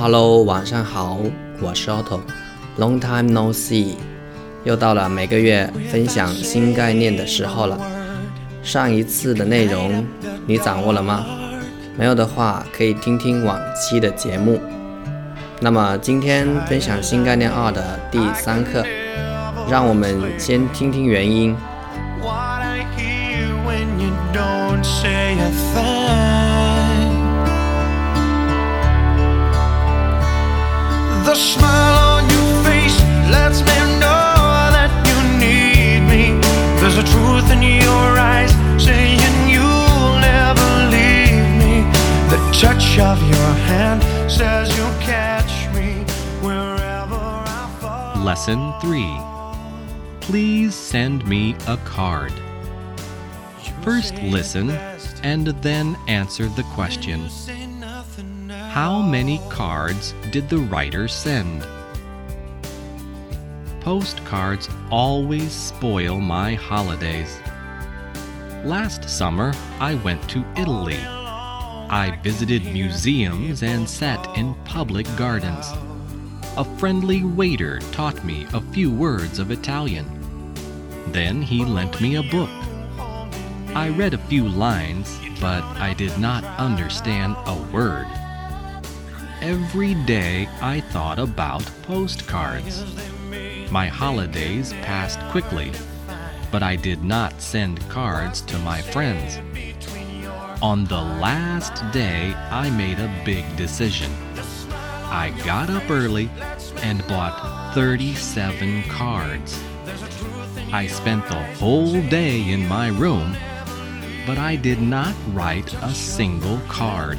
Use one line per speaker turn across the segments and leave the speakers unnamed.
Hello 晚上好，我是 Otto，Long time no see，又到了每个月分享新概念的时候了。上一次的内容你掌握了吗？没有的话，可以听听往期的节目。那么今天分享新概念二的第三课，让我们先听听原因。The smile on your face lets me know that you need me. There's a truth in your eyes saying you'll never leave me. The touch of your hand says you'll catch me wherever I fall.
Lesson 3 Please send me a card. First listen and then answer the question. How many cards did the writer send? Postcards always spoil my holidays. Last summer, I went to Italy. I visited museums and sat in public gardens. A friendly waiter taught me a few words of Italian. Then he lent me a book. I read a few lines, but I did not understand a word. Every day I thought about postcards. My holidays passed quickly, but I did not send cards to my friends. On the last day, I made a big decision. I got up early and bought 37 cards. I spent the whole day in my room, but I did not write a single card.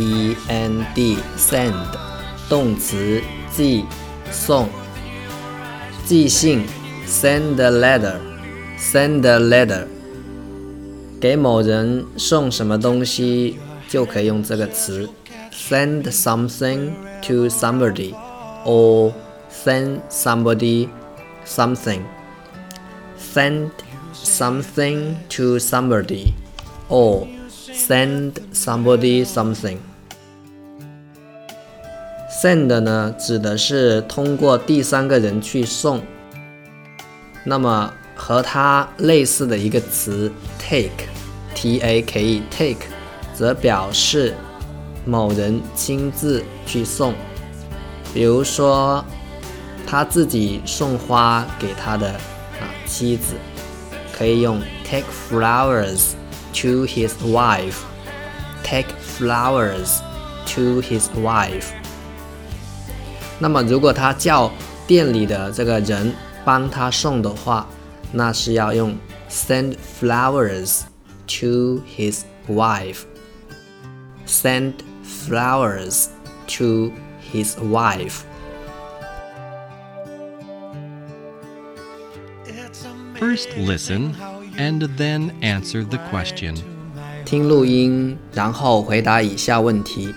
e n d, send，动词，寄，送。寄信，send a letter, send a letter。给某人送什么东西，就可以用这个词。Send something to somebody, or send somebody something. Send something to somebody, or send somebody something. Send 呢，指的是通过第三个人去送。那么和它类似的一个词 take，t a k e，take，则表示某人亲自去送。比如说，他自己送花给他的啊妻子，可以用 take flowers to his wife。take flowers to his wife。那么，如果他叫店里的这个人帮他送的话，那是要用 send flowers to his wife。send flowers to his wife.
First listen and then answer the question.
听录音，然后回答以下问题。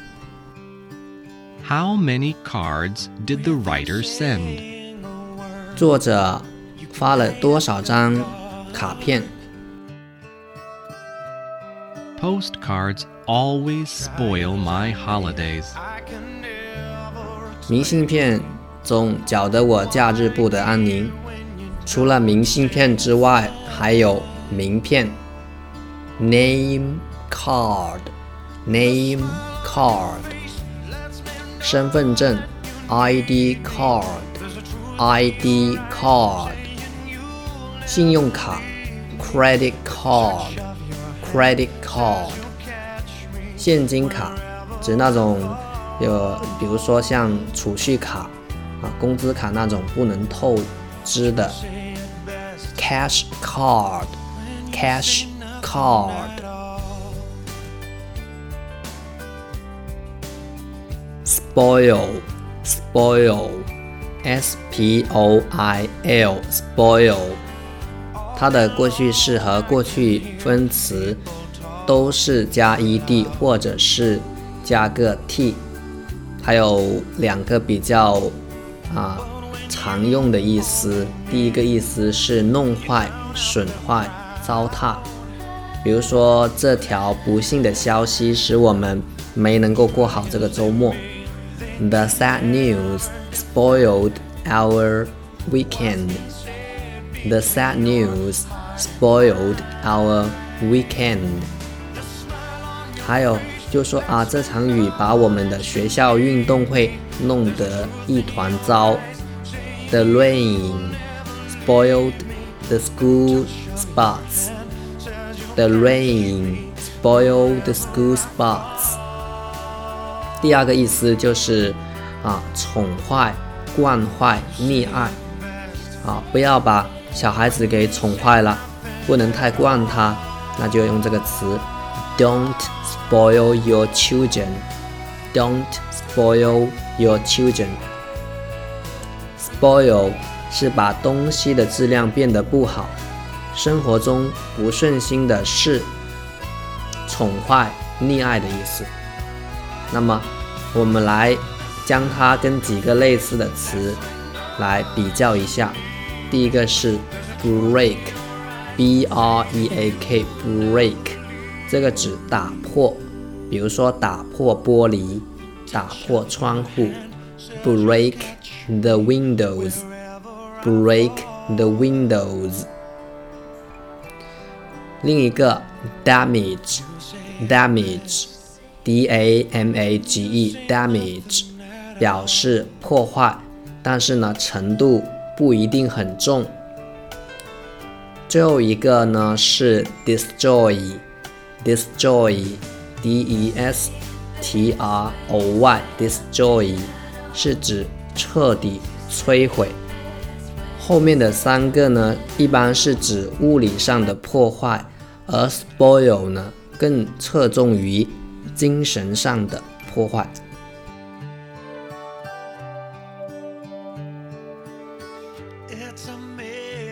How many cards did the writer send?
作者发了多少张卡片？
Postcards always spoil my holidays.
明信片总搅得我假日不得安宁。除了明信片之外，还有名片 （name card），name card， 身份证 （ID card），ID card，信用卡 （credit card），credit card，现金卡指那种有，比如说像储蓄卡啊、工资卡那种不能透支的 cash card，cash card。Spoil，spoil，s p o i l，spoil，它的过去式和过去分词都是加 ed 或者是加个 t，还有两个比较啊常用的意思。第一个意思是弄坏、损坏、糟蹋，比如说这条不幸的消息使我们没能够过好这个周末。The sad news spoiled our weekend. The sad news spoiled our weekend. 还有就说啊，这场雨把我们的学校运动会弄得一团糟。The rain spoiled the school sports. The rain spoiled the school sports. 第二个意思就是啊，宠坏、惯坏、溺爱啊，不要把小孩子给宠坏了，不能太惯他，那就用这个词，Don't spoil your children. Don't spoil your children. Spoil 是把东西的质量变得不好，生活中不顺心的事，宠坏、溺爱的意思。那么，我们来将它跟几个类似的词来比较一下。第一个是 break，b r e a k，break，这个指打破，比如说打破玻璃，打破窗户，break the windows，break the windows。另一个 damage，damage。D a m a g e，damage，表示破坏，但是呢程度不一定很重。最后一个呢是 destroy，destroy，d e s t r o y，destroy，是指彻底摧毁。后面的三个呢一般是指物理上的破坏，而 spoil 呢更侧重于。精神上的破坏。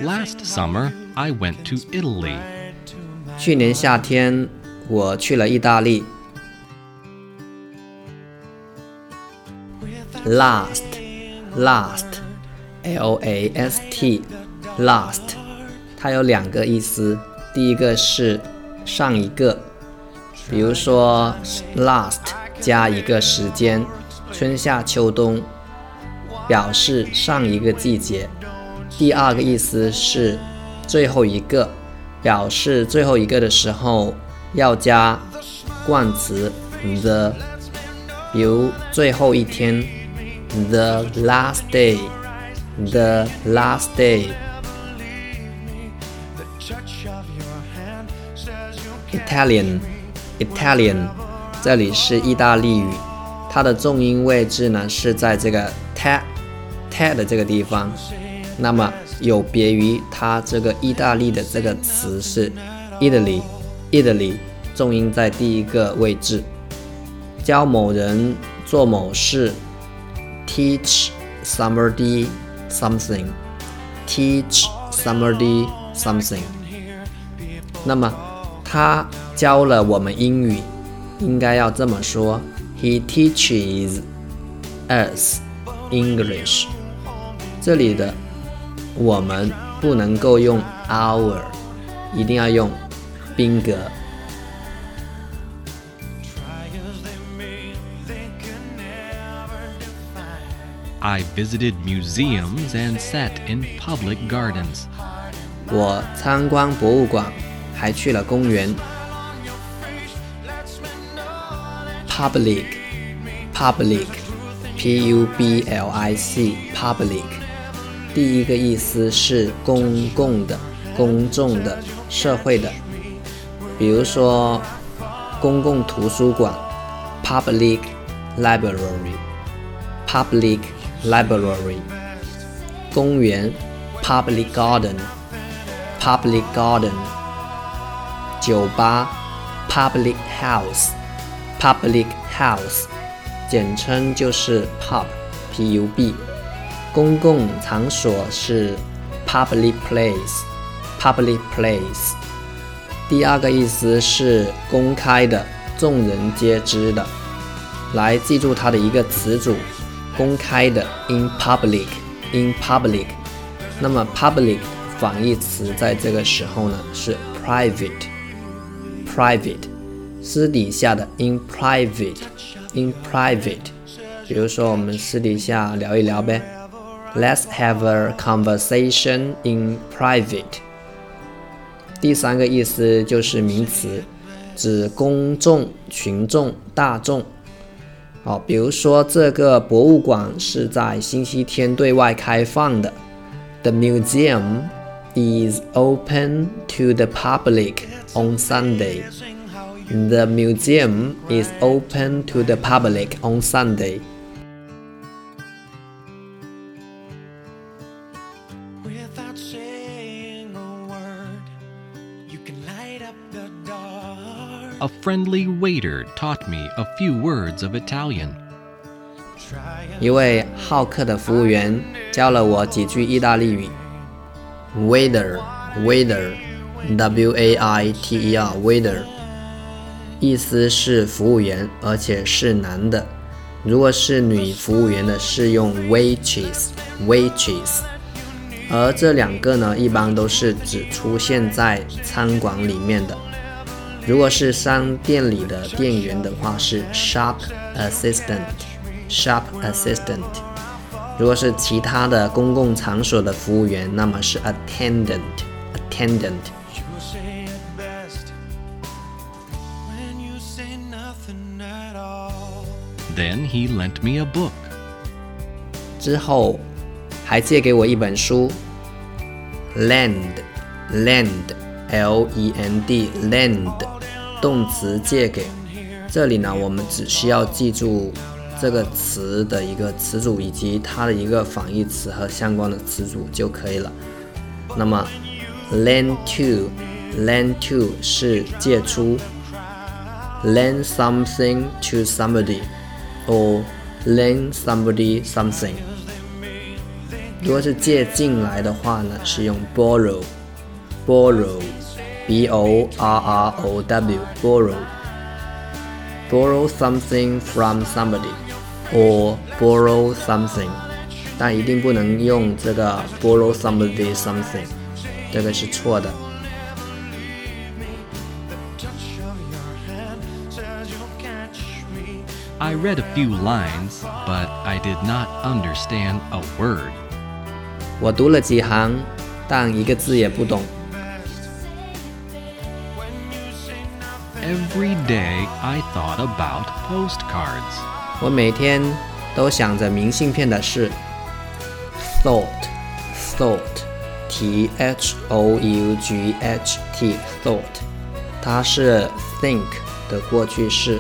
Last summer, I went to Italy.
去年夏天，我去了意大利。Last, last, L A S T, last，它有两个意思。第一个是上一个。 比如说，last 加一个时间，春夏秋冬，表示上一个季节。第二个意思是最后一个，表示最后一个的时候要加冠词 the。比如最后一天，the last day，the last day。Italian。Italian，这里是意大利语，它的重音位置呢是在这个 ta，ta 的这个地方。那么有别于它这个意大利的这个词是 Italy，Italy，重音在第一个位置。教某人做某事，teach somebody something，teach somebody something。那么他。教了我们英语，应该要这么说：He teaches us English。这里的我们不能够用 our，一定要用宾格。
I visited museums and sat in public gardens.
我参观博物馆， 还去了公园。public public p u b l i c public 第一个意思是公共的、公众的、社会的，比如说公共图书馆 public library public library 公园 public garden public garden。酒吧，public house，public house，简称就是 pub，p-u-b。公共场所是 public place，public place。第二个意思是公开的，众人皆知的。来记住它的一个词组，公开的，in public，in public。那么 public 反义词在这个时候呢是 private private，private，私底下的，in private，in private。比如说我们私底下聊一聊呗。Let's have a conversation in private。第三个意思就是名词，指公众、群众、大众。好，比如说这个博物馆是在星期天对外开放的。The museum is open to the public on Sunday. The museum is open to the public on Sunday.
A friendly waiter taught me a few words of Italian.
一位好客的服务员教了我几句意大利语。Waiter, waiter, W-A-I-T-E-R, waiter，意思是服务员，而且是男的。如果是女服务员的，是用 waitress, waitress。而这两个呢，一般都是只出现在餐馆里面的。如果是商店里的店员的话，是 shop assistant，shop assistant。如果是其他的公共场所的服务员，那么是 attendant，attendant。
Then he lent me a book.
之后还借给我一本书，lend，lend。L E N D lend 动词借给，这里呢，我们只需要记住这个词的一个词组以及它的一个反义词和相关的词组就可以了。那么，lend to，lend to 是借出，lend something to somebody，or lend somebody something。如果是借进来的话呢，是用 borrow，borrow。B O R R O W borrow borrow something from somebody or borrow something，但一定不能用这个 borrow somebody something，这个是错的。
I read a few lines, but I did not understand a word.
我读了几行，但一个字也不懂。
Every day I thought about postcards.
我每天都想着明信片的事。Thought, thought, T H O U G H T, thought，它是 think 的过去式。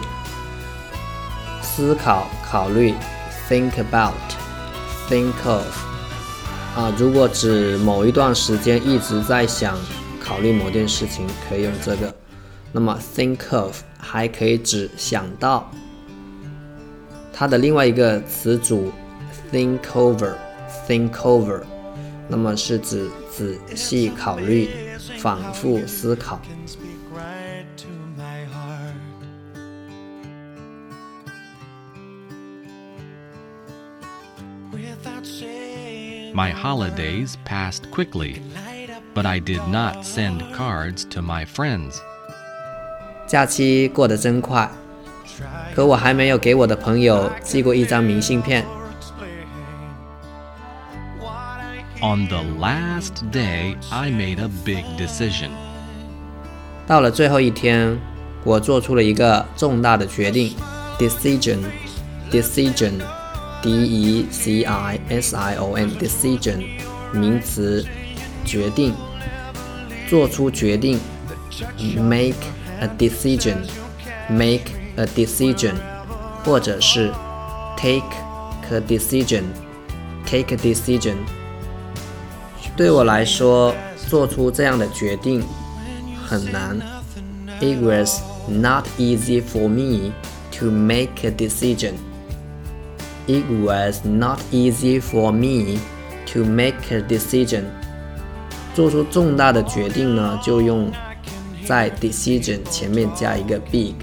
思考、考虑，think about, think of。啊，如果指某一段时间一直在想、考虑某件事情，可以用这个。那么 think of 还可以指想到，它的另外一个词组 think over，think over，那么是指仔细考虑、反复思考。
My holidays passed quickly, but I did not send cards to my friends.
假期过得真快，可我还没有给我的朋友寄过一张明信片。
On the last day, I made a big decision.
到了最后一天，我做出了一个重大的决定。 Decision，D-E-C-I-S-I-O-N，decision，名词，决定，做出决定，make。a decision, make a decision，或者是 take a decision, take a decision。 对我来说，做出这样的决定很难。It was not easy for me to make a decision. It was not easy for me to make a decision. 做出重大的决定呢，就用在 decision 前面加一个 big，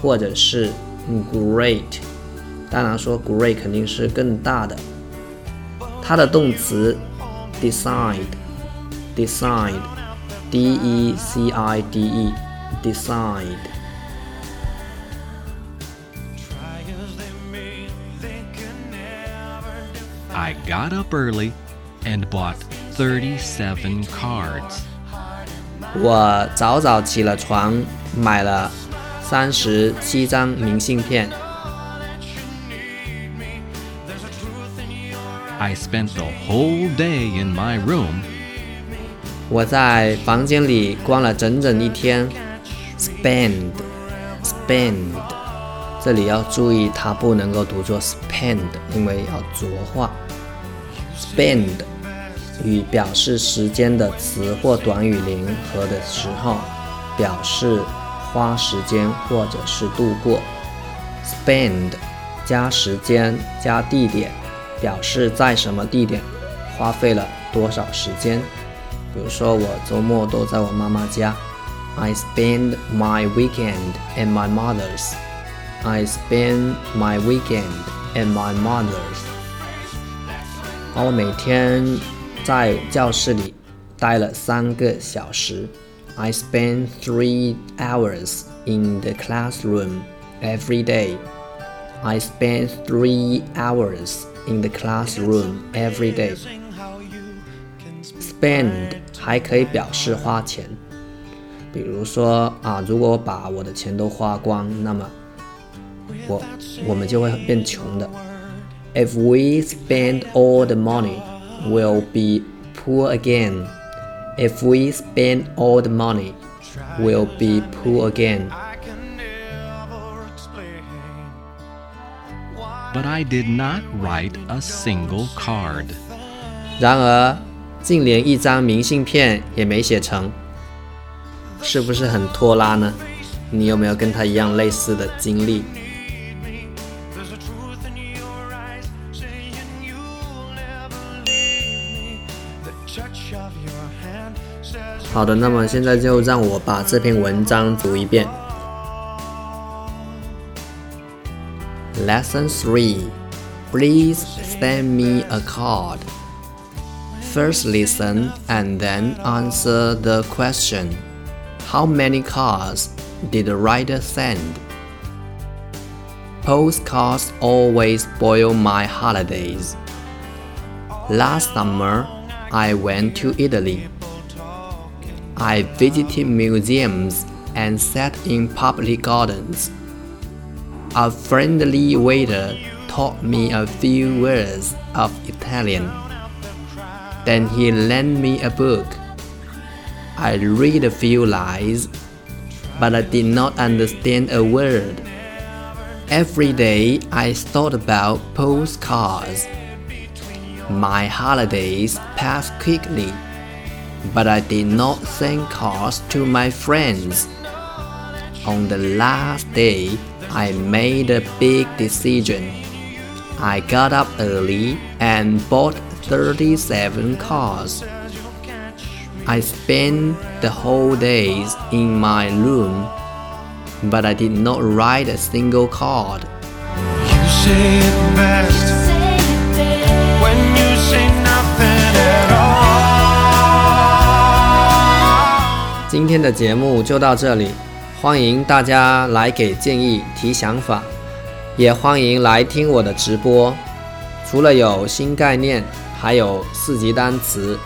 或者是 great。当然说 great 肯定是更大的。它的动词 decide，decide，d e c i d e，decide。
I got up early and bought 37 cards.
我早早起了床，买了三十七张明信片。
I spent the whole day in my room.
我在房间里关了整整一天。Spend，spend，这里要注意，它不能够读作 spend，因为要浊化。 Spend 与表示时间的词或短语联合的时候，表示花时间或者是度过。Spend 加时间加地点，表示在什么地点花费了多少时间。比如说，我周末都在我妈妈家。I spend my weekend at my mother's. I spend my weekend at my mother's. 我每天在教室里待了三个小时。I spend three hours in the classroom every day. I spend three hours in the classroom every day. Spend 还可以表示花钱，比如说啊，如果我把我的钱都花光，那么我我们就会变穷的。If we spend all the money, we'll be poor again. If we spend all the money, we'll be poor again.
But I did not write a single card.
然而，竟连一张明信片也没写成，是不是很拖拉呢？你有没有跟他一样类似的经历？ 好的，那么现在就让我把这篇文章读一遍。Lesson three. Please send me a card. First listen and then answer the question. How many cards did the writer send? Postcards always spoil my holidays. Last summer, I went to Italy. I visited museums and sat in public gardens. A friendly waiter taught me a few words of Italian. Then he lent me a book. I read a few lines, but I did not understand a word. Every day I thought about postcards. My holidays passed quickly but I did not send cards to my friends. On the last day, I made a big decision. I got up early and bought 37 cards. I spent the whole days in my room, but I did not write a single card. 今天的节目就到这里，欢迎大家来给建议、提想法，也欢迎来听我的直播。除了有新概念，还有四级单词、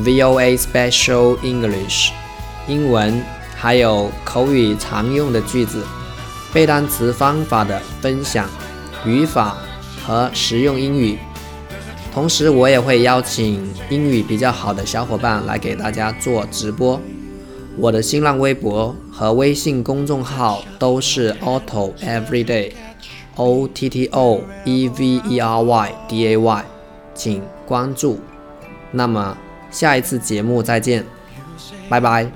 VOA Special English 英文，还有口语常用的句子、背单词方法的分享、语法和实用英语。同时，我也会邀请英语比较好的小伙伴来给大家做直播。我的新浪微博和微信公众号都是 Otto Everyday，O T T O E V E R Y D A Y，请关注。那么
下一次节目再见，拜拜。